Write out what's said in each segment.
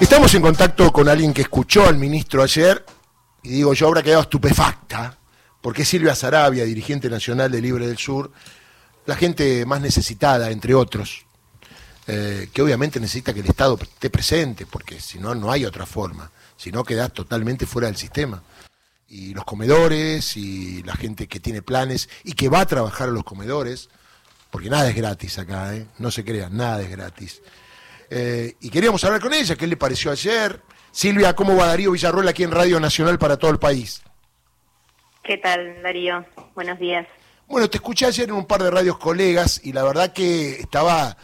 Estamos en contacto con alguien que escuchó al ministro ayer y digo, yo habrá quedado estupefacta, porque Silvia Sarabia, dirigente nacional de Libre del Sur, la gente más necesitada, entre otros, eh, que obviamente necesita que el Estado esté presente, porque si no, no hay otra forma, si no quedas totalmente fuera del sistema. Y los comedores y la gente que tiene planes y que va a trabajar a los comedores, porque nada es gratis acá, ¿eh? no se crean, nada es gratis. Eh, y queríamos hablar con ella, qué le pareció ayer. Silvia, ¿cómo va Darío Villarroel aquí en Radio Nacional para todo el país? ¿Qué tal, Darío? Buenos días. Bueno, te escuché ayer en un par de radios colegas y la verdad que estaba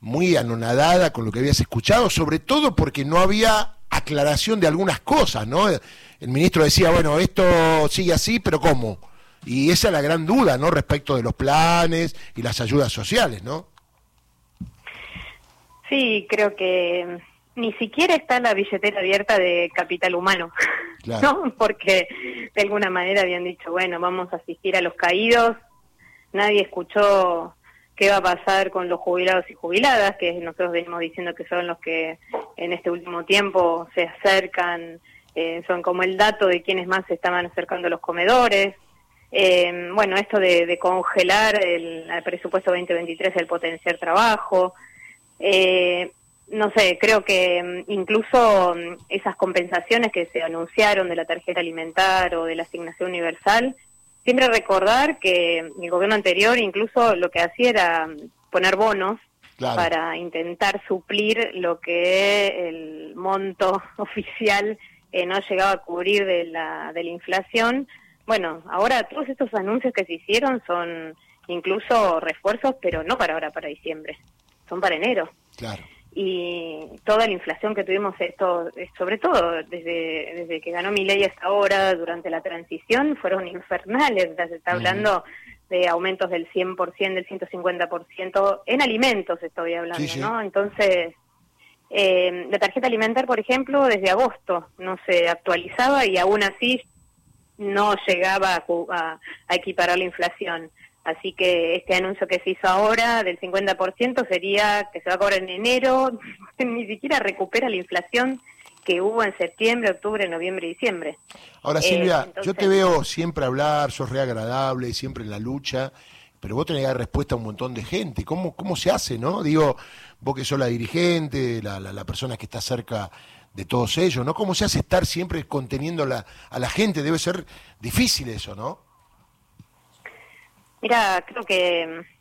muy anonadada con lo que habías escuchado, sobre todo porque no había aclaración de algunas cosas, ¿no? El ministro decía, bueno, esto sigue así, pero ¿cómo? Y esa es la gran duda, ¿no? Respecto de los planes y las ayudas sociales, ¿no? Sí, creo que ni siquiera está la billetera abierta de capital humano, ¿no? Porque de alguna manera habían dicho, bueno, vamos a asistir a los caídos, nadie escuchó qué va a pasar con los jubilados y jubiladas, que nosotros venimos diciendo que son los que en este último tiempo se acercan, eh, son como el dato de quienes más se estaban acercando a los comedores. Eh, bueno, esto de, congelar el, el, presupuesto 2023, el potenciar trabajo, eh, no sé, creo que mm, incluso mm, esas compensaciones que se anunciaron de la tarjeta alimentar o de la asignación universal, siempre recordar que el gobierno anterior incluso lo que hacía era mm, poner bonos para intentar suplir lo que el monto oficial eh, no llegaba a cubrir de la, de la inflación. Bueno, ahora todos estos anuncios que se hicieron son incluso refuerzos, pero no para ahora, para diciembre son para enero. Claro. Y toda la inflación que tuvimos, esto, sobre todo desde, desde que ganó mi ley hasta ahora, durante la transición, fueron infernales. Se está hablando de aumentos del 100%, del 150%, en alimentos estoy hablando, ¿no? Entonces, eh, la tarjeta alimentar, por ejemplo, desde agosto no se actualizaba y aún así no llegaba a, a equiparar la inflación. Así que este anuncio que se hizo ahora del 50% sería que se va a cobrar en enero, ni siquiera recupera la inflación que hubo en septiembre, octubre, noviembre y diciembre. Ahora, Silvia, eh, yo te veo siempre hablar, sos re agradable, siempre en la lucha, pero vos tenés que dar respuesta a un montón de gente. ¿Cómo, cómo se hace, no? Digo, vos que sos la dirigente, la, la, persona que está cerca de todos ellos, ¿no? ¿Cómo se hace estar siempre conteniendo la, a la gente? Debe ser difícil eso, ¿no? Mira, creo que mm,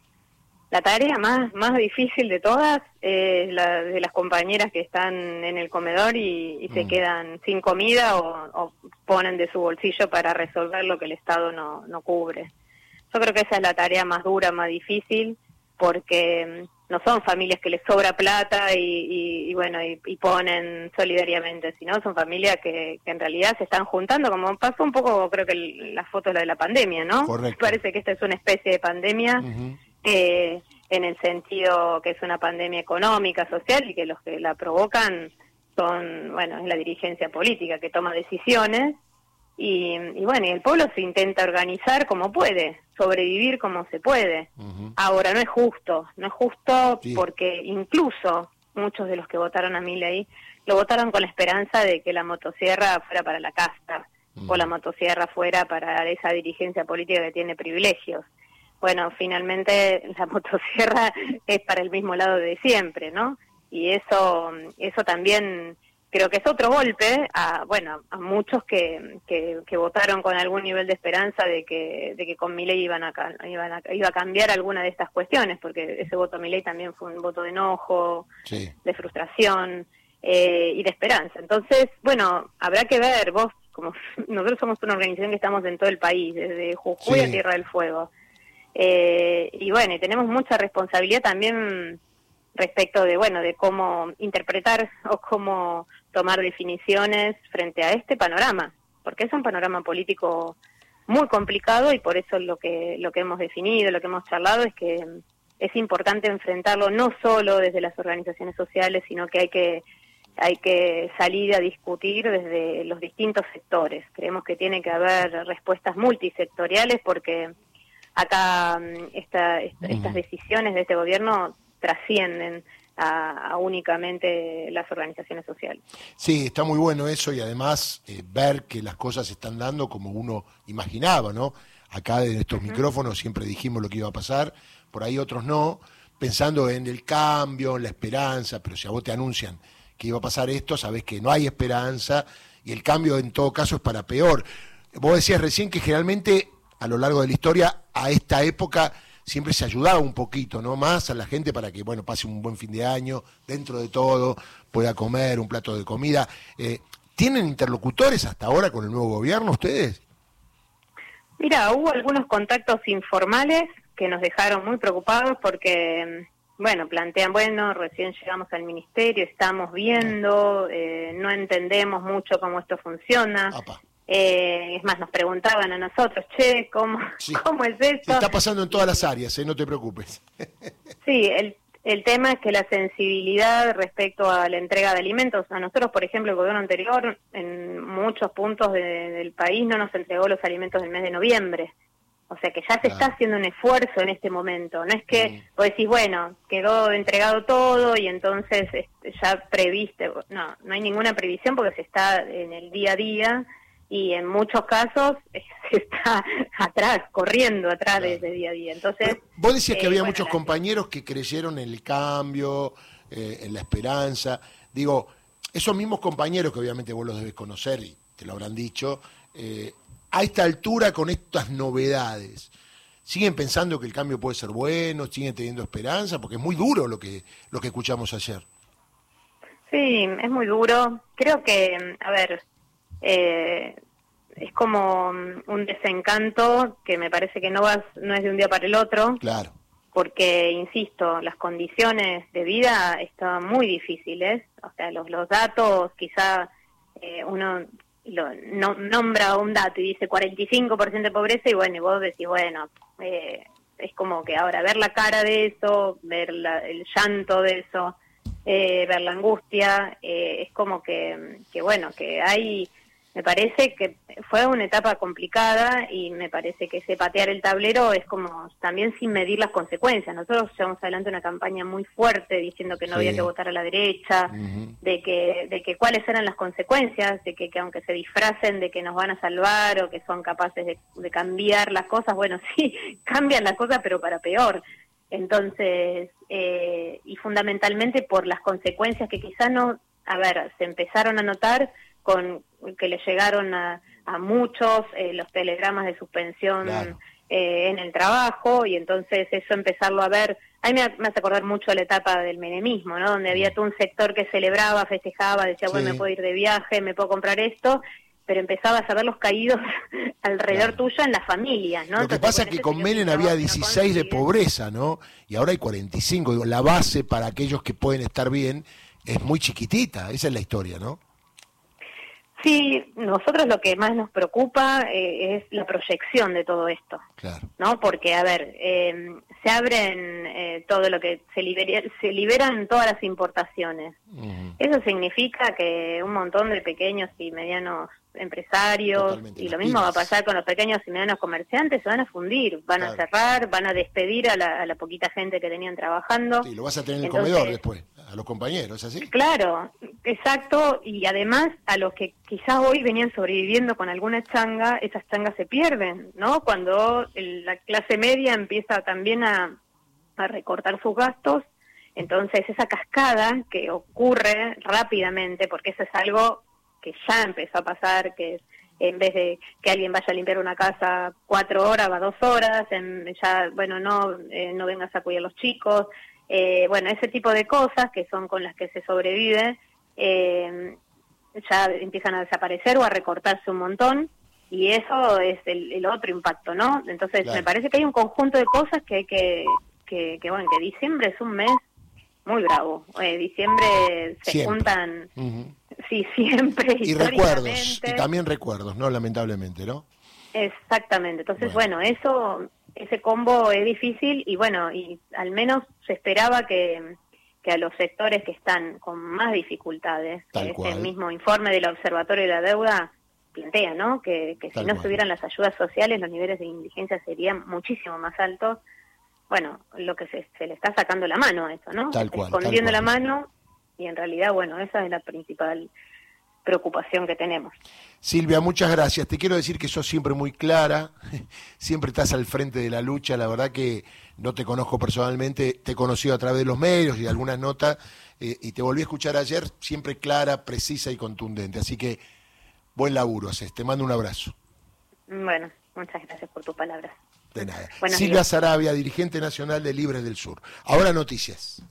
la tarea más, más difícil de todas es la de las compañeras que están en el comedor y, se mm. quedan sin comida o, ponen de su bolsillo para resolver lo que el Estado no, no cubre. Yo creo que esa es la tarea más dura, más difícil, porque mm, no son familias que les sobra plata y, bueno y, ponen solidariamente sino son familias que, en realidad se están juntando como pasó un poco creo que la foto de la pandemia no parece que esta es una especie de pandemia eh, en el sentido que es una pandemia económica social y que los que la provocan son bueno es la dirigencia política que toma decisiones y, bueno, y el pueblo se intenta organizar como puede, sobrevivir como se puede. Ahora, no es justo, no es justo porque incluso muchos de los que votaron a mi ley lo votaron con la esperanza de que la motosierra fuera para la casta o la motosierra fuera para esa dirigencia política que tiene privilegios. Bueno, finalmente la motosierra es para el mismo lado de siempre, ¿no? Y eso, eso también creo que es otro golpe a bueno a muchos que, que, votaron con algún nivel de esperanza de que de que con mi ley iban a, iban a iba a cambiar alguna de estas cuestiones porque ese voto a mi ley también fue un voto de enojo de frustración eh, y de esperanza. Entonces bueno habrá que ver vos como nosotros somos una organización que estamos en todo el país desde Jujuy a Tierra del Fuego eh, y bueno y tenemos mucha responsabilidad también respecto de bueno de cómo interpretar o cómo tomar definiciones frente a este panorama, porque es un panorama político muy complicado y por eso lo que lo que hemos definido, lo que hemos charlado es que es importante enfrentarlo no solo desde las organizaciones sociales, sino que hay que hay que salir a discutir desde los distintos sectores. Creemos que tiene que haber respuestas multisectoriales porque acá mm, esta, estas decisiones de este gobierno trascienden a, únicamente las organizaciones sociales. Sí, está muy bueno eso y además eh, ver que las cosas se están dando como uno imaginaba, ¿no? Acá en estos micrófonos siempre dijimos lo que iba a pasar, por ahí otros no, pensando en el cambio, en la esperanza, pero si a vos te anuncian que iba a pasar esto, sabés que no hay esperanza y el cambio en todo caso es para peor. Vos decías recién que generalmente a lo largo de la historia, a esta época, siempre se ayudaba un poquito, ¿no? Más a la gente para que, bueno, pase un buen fin de año, dentro de todo, pueda comer un plato de comida. Eh, ¿Tienen interlocutores hasta ahora con el nuevo gobierno ustedes? Mira, hubo algunos contactos informales que nos dejaron muy preocupados porque, bueno, plantean, bueno, recién llegamos al ministerio, estamos viendo, eh, no entendemos mucho cómo esto funciona. Eh, es más, nos preguntaban a nosotros, che, ¿cómo, ¿cómo es esto? Está pasando en todas las áreas, ¿eh? no te preocupes. sí, el, el tema es que la sensibilidad respecto a la entrega de alimentos, a nosotros, por ejemplo, el gobierno anterior, en muchos puntos del país no nos entregó los alimentos del mes de noviembre. O sea que ya se está haciendo un esfuerzo en este momento. No es que mm. vos decís, bueno, quedó entregado todo y entonces este, ya previste. No, no hay ninguna previsión porque se está en el día a día y en muchos casos se está atrás, corriendo atrás de ese día a día. Entonces, vos decías que eh, había muchos compañeros que creyeron en el cambio, eh, en la esperanza. Digo, esos mismos compañeros que obviamente vos los debes conocer y te lo habrán dicho, eh, a esta altura con estas novedades, ¿siguen pensando que el cambio puede ser bueno? ¿Siguen teniendo esperanza? Porque es muy duro lo que, lo que escuchamos ayer. Sí, es muy duro. Creo que, a ver, eh, es como un desencanto que me parece que no vas no es de un día para el otro. Claro. Porque, insisto, las condiciones de vida estaban muy difíciles. O sea, los, los datos, quizá eh, uno lo, no, nombra un dato y dice 45% de pobreza y bueno, y vos decís, bueno, eh, es como que ahora ver la cara de eso, ver el llanto de eso, eh, ver la angustia, es como que, que, bueno, que hay me parece que fue una etapa complicada y me parece que ese patear el tablero es como también sin medir las consecuencias. Nosotros llevamos adelante una campaña muy fuerte diciendo que no había que votar a la derecha, de que de que cuáles eran las consecuencias, de que, aunque se disfracen de que nos van a salvar o que son capaces de, cambiar las cosas, bueno, sí, cambian las cosas pero para peor. Entonces, eh, y fundamentalmente por las consecuencias que quizás no, a ver, se empezaron a notar con que le llegaron a, muchos eh, los telegramas de suspensión eh, en el trabajo y entonces eso empezarlo a ver, a mí me, hace acordar mucho la etapa del menemismo, ¿no? Donde había todo un sector que celebraba, festejaba, decía, bueno, me puedo ir de viaje, me puedo comprar esto, pero empezabas a ver los caídos alrededor tuyo en la familia, ¿no? Lo que pasa es que con Menem había 16 de pobreza, ¿no? Y ahora hay 45. Digo, la base para aquellos que pueden estar bien es muy chiquitita, esa es la historia, ¿no? Sí, nosotros lo que más nos preocupa eh, es la proyección de todo esto, claro. ¿no? Porque, a ver, em, se abren eh, todo lo que se, se liberan todas las importaciones. Eso significa que un montón de pequeños y medianos empresarios y lo mismo va a pasar con los pequeños y medianos comerciantes, se van a fundir, van a cerrar, van a despedir a la, poquita gente que tenían trabajando. Sí, lo vas a tener en el comedor después, a los compañeros, ¿es así? Claro, exacto, y además a los que quizás hoy venían sobreviviendo con alguna changa, esas changas se pierden, ¿no? Cuando la clase media empieza también a, a recortar sus gastos, entonces esa cascada que ocurre rápidamente, porque eso es algo que ya empezó a pasar, que en vez de que alguien vaya a limpiar una casa cuatro horas, va dos horas, en, ya, bueno, no, eh, no vengas a cuidar a los chicos, eh, bueno, ese tipo de cosas que son con las que se sobrevive, eh, ya empiezan a desaparecer o a recortarse un montón, y eso es el, otro impacto, ¿no? Entonces, me parece que hay un conjunto de cosas que hay que, que, que, bueno, que diciembre es un mes muy bravo. diciembre se juntan Sí, siempre. Y recuerdos, y también recuerdos, ¿no? Lamentablemente, ¿no? Exactamente. Entonces, bueno. eso, ese combo es difícil y bueno, y al menos se esperaba que, que a los sectores que están con más dificultades, que este mismo informe del Observatorio de la Deuda plantea, ¿no? Que, que si no se hubieran las ayudas sociales, los niveles de indigencia serían muchísimo más altos bueno, lo que se, se le está sacando la mano a eso, ¿no? Tal cual, tal Escondiendo cual. la mano y en realidad, bueno, esa es la principal preocupación que tenemos. Silvia, muchas gracias. Te quiero decir que sos siempre muy clara, siempre estás al frente de la lucha. La verdad que no te conozco personalmente, te he conocido a través de los medios y de algunas notas, eh, y te volví a escuchar ayer, siempre clara, precisa y contundente. Así que buen laburo haces. Te mando un abrazo. Bueno, muchas gracias por tus palabras. De nada. Buenos Silvia días. Sarabia, dirigente nacional de Libres del Sur. Ahora noticias.